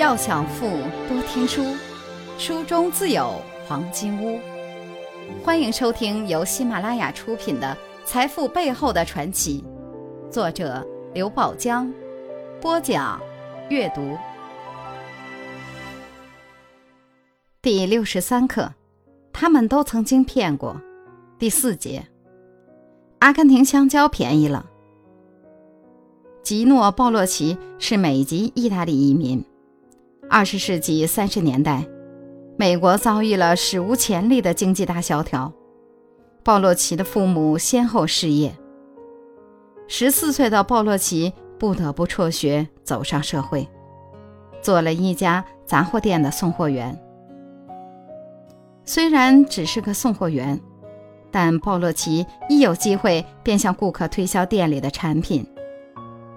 要想富，多听书，书中自有黄金屋。欢迎收听由喜马拉雅出品的《财富背后的传奇》，作者刘宝江，播讲阅读。第六十三课，他们都曾经骗过。第四节，阿根廷香蕉便宜了。吉诺·鲍洛奇是美籍意大利移民。二十世纪三十年代，美国遭遇了史无前例的经济大萧条。鲍洛奇的父母先后失业。十四岁的鲍洛奇不得不辍学，走上社会，做了一家杂货店的送货员。虽然只是个送货员，但鲍洛奇一有机会便向顾客推销店里的产品。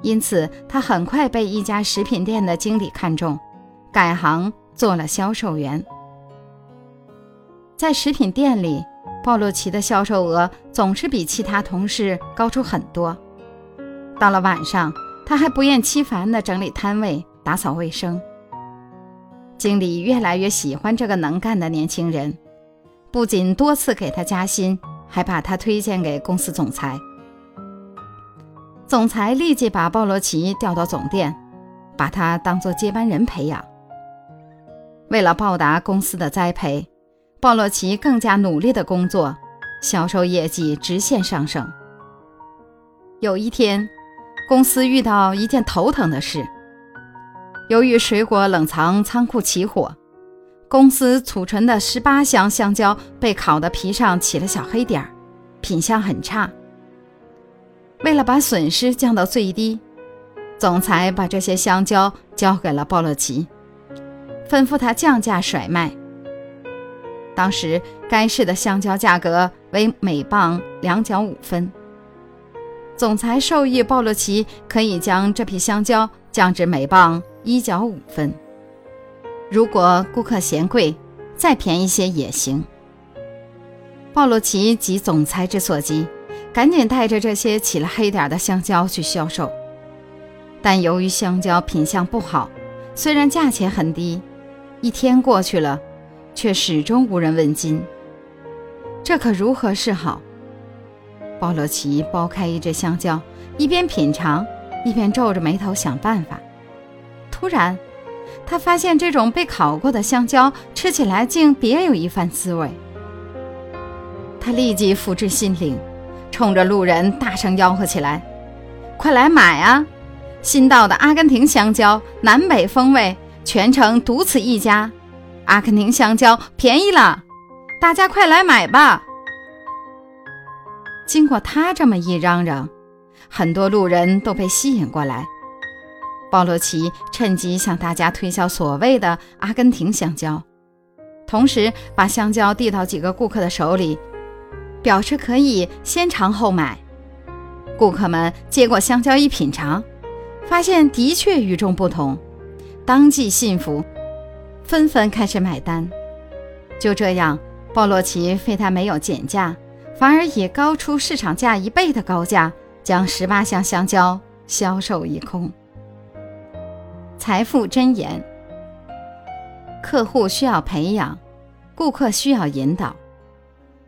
因此，他很快被一家食品店的经理看中，改行做了销售员。在食品店里，鲍洛奇的销售额总是比其他同事高出很多。到了晚上，他还不厌其烦地整理摊位、打扫卫生。经理越来越喜欢这个能干的年轻人，不仅多次给他加薪，还把他推荐给公司总裁。总裁立即把鲍罗奇调到总店，把他当作接班人培养。为了报答公司的栽培，鲍洛奇更加努力的工作，销售业绩直线上升。有一天，公司遇到一件头疼的事：由于水果冷藏仓库起火，公司储存的十八箱香蕉被烤的皮上起了小黑点儿，品相很差。为了把损失降到最低，总裁把这些香蕉交给了鲍洛奇，吩咐他降价甩卖。当时该市的香蕉价格为每磅两角五分。总裁授意鲍洛奇可以将这批香蕉降至每磅一角五分，如果顾客嫌贵，再便宜些也行。鲍洛奇急总裁之所急。赶紧带着这些起了黑点的香蕉去销售，但由于香蕉品相不好，虽然价钱很低，一天过去了，却始终无人问津。这可如何是好？鲍罗奇剥开一只香蕉，一边品尝，一边皱着眉头想办法。突然，他发现这种被烤过的香蕉吃起来竟别有一番滋味。他立即付之心灵。冲着路人大声吆喝起来：“快来买啊！新到的阿根廷香蕉，南北风味，全城独此一家。阿根廷香蕉便宜了，大家快来买吧！”经过他这么一嚷嚷，很多路人都被吸引过来。鲍罗奇趁机向大家推销所谓的阿根廷香蕉，同时把香蕉递到几个顾客的手里。表示可以先尝后买，顾客们接过香蕉一品尝，发现的确与众不同，当即信服，纷纷开始买单。就这样，鲍洛奇非但没有减价，反而以高出市场价一倍的高价将十八箱香蕉销售一空。财富箴言：客户需要培养，顾客需要引导。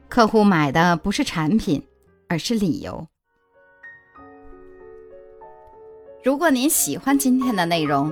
客户买的不是产品，而是理由。如果您喜欢今天的内容，